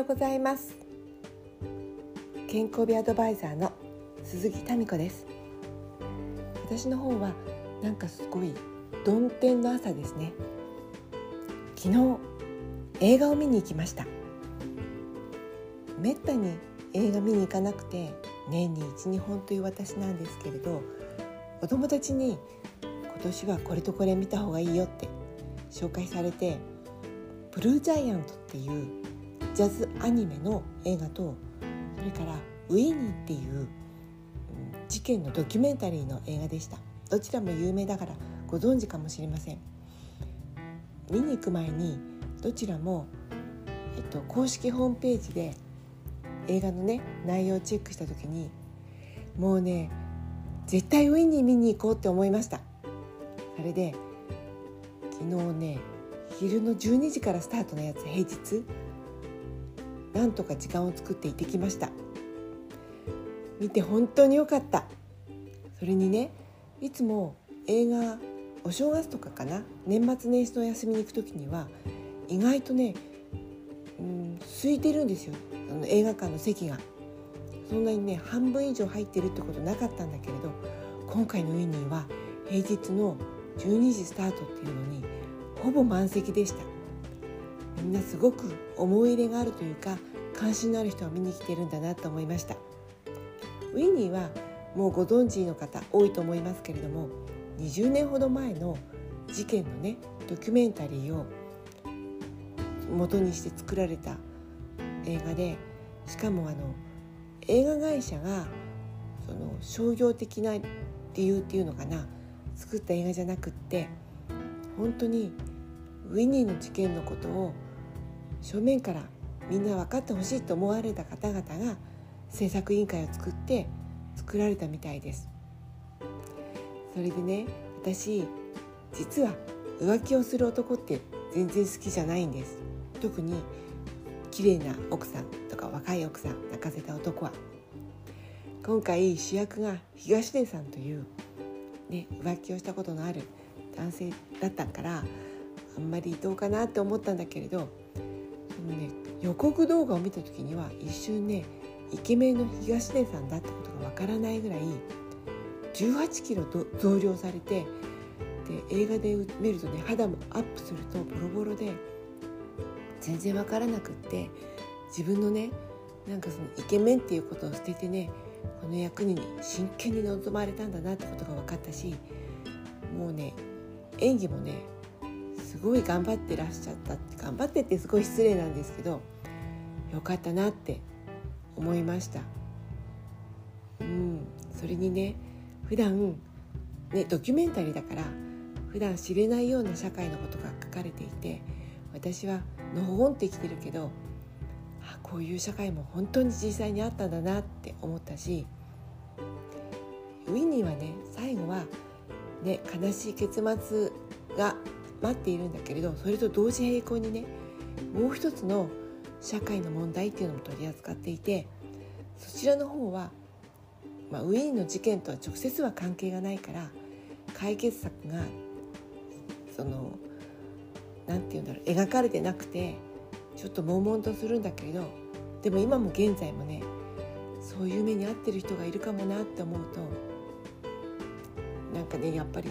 ようございます。健康美アドバイザーの鈴木民子です。私の方はなんかすごい曇天の朝ですね。昨日映画を見に行きました。めったに映画見に行かなくて年に12本という私なんですけれどお友達に今年はこれとこれ見た方がいいよって紹介されて「ブルージャイアント」っていうジャズアニメの映画とそれから「ウィニー」っていう事件のドキュメンタリーの映画でした。どちらも有名だからご存知かもしれません。見に行く前にどちらも、えっと、公式ホームページで映画のね内容をチェックした時にもうね絶対ウィニー見に行こうって思いました。それで昨日ね昼の12時からスタートのやつ平日。なんとか時間を作って行ってきました。見て本当に良かった。それにねいつも映画お正月とかかな年末年始の休みに行く時には意外とね、うん、空いてるんですよ。あの映画館の席が。そんなにね半分以上入ってるってことなかったんだけれど今回のウィニーは平日の12時スタートっていうのにほぼ満席でした。みんなすごく思い入れがあるというか関心のある人は見に来てるんだなと思いました。ウィニーはもうご存知の方多いと思いますけれども20年ほど前の事件のねドキュメンタリーを元にして作られた映画でしかもあの映画会社がその商業的な理由っていうのかな作った映画じゃなくって本当にウィニーの事件のことを正面からみんな分かってほしいと思われた方々が制作委員会を作って作られたみたいです。それでね私実は浮気をする男って全然好きじゃないんです。特に綺麗な奥さんとか若い奥さん泣かせた男は。今回主役が東出さんという、ね、浮気をしたことのある男性だったからあんまりどうかなって思ったんだけれどその、ね、予告動画を見た時には一瞬ねイケメンの東出さんだってことがわからないぐらい18キロ増量されてで映画で見るとね肌もアップするとボロボロで全然わからなくって自分のねなんかそのイケメンっていうことを捨ててねこの役に真剣に臨まれたんだなってことが分かったしもうね演技もねすごい頑張ってらっしゃったって頑張ってってすごい失礼なんですけどよかったなって思いました。うん。それにね普段ねドキュメンタリーだから普段知れないような社会のことが書かれていて私はのほほんって生きてるけどあこういう社会も本当に実際にあったんだなって思ったしウィニーはね最後は、ね、悲しい結末が待っているんだけれどそれと同時並行にねもう一つの社会の問題っていうのも取り扱っていてそちらの方は、まあ、ウィーンの事件とは直接は関係がないから解決策がその何て言うんだろう描かれてなくてちょっと悶々とするんだけれどでも今も現在もねそういう目に遭ってる人がいるかもなって思うとなんかねやっぱり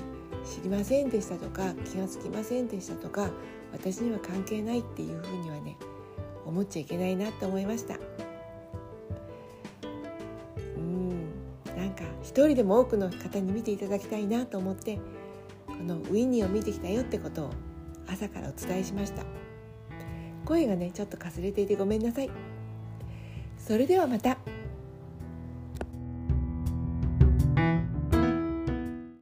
知りませんでしたとか気が付きませんでしたとか私には関係ないっていうふうにはね思っちゃいけないなって思いました。うんなんか一人でも多くの方に見ていただきたいなと思ってこのウィニーを見てきたよってことを朝からお伝えしました。声がねちょっとかすれていてごめんなさい。それではまた。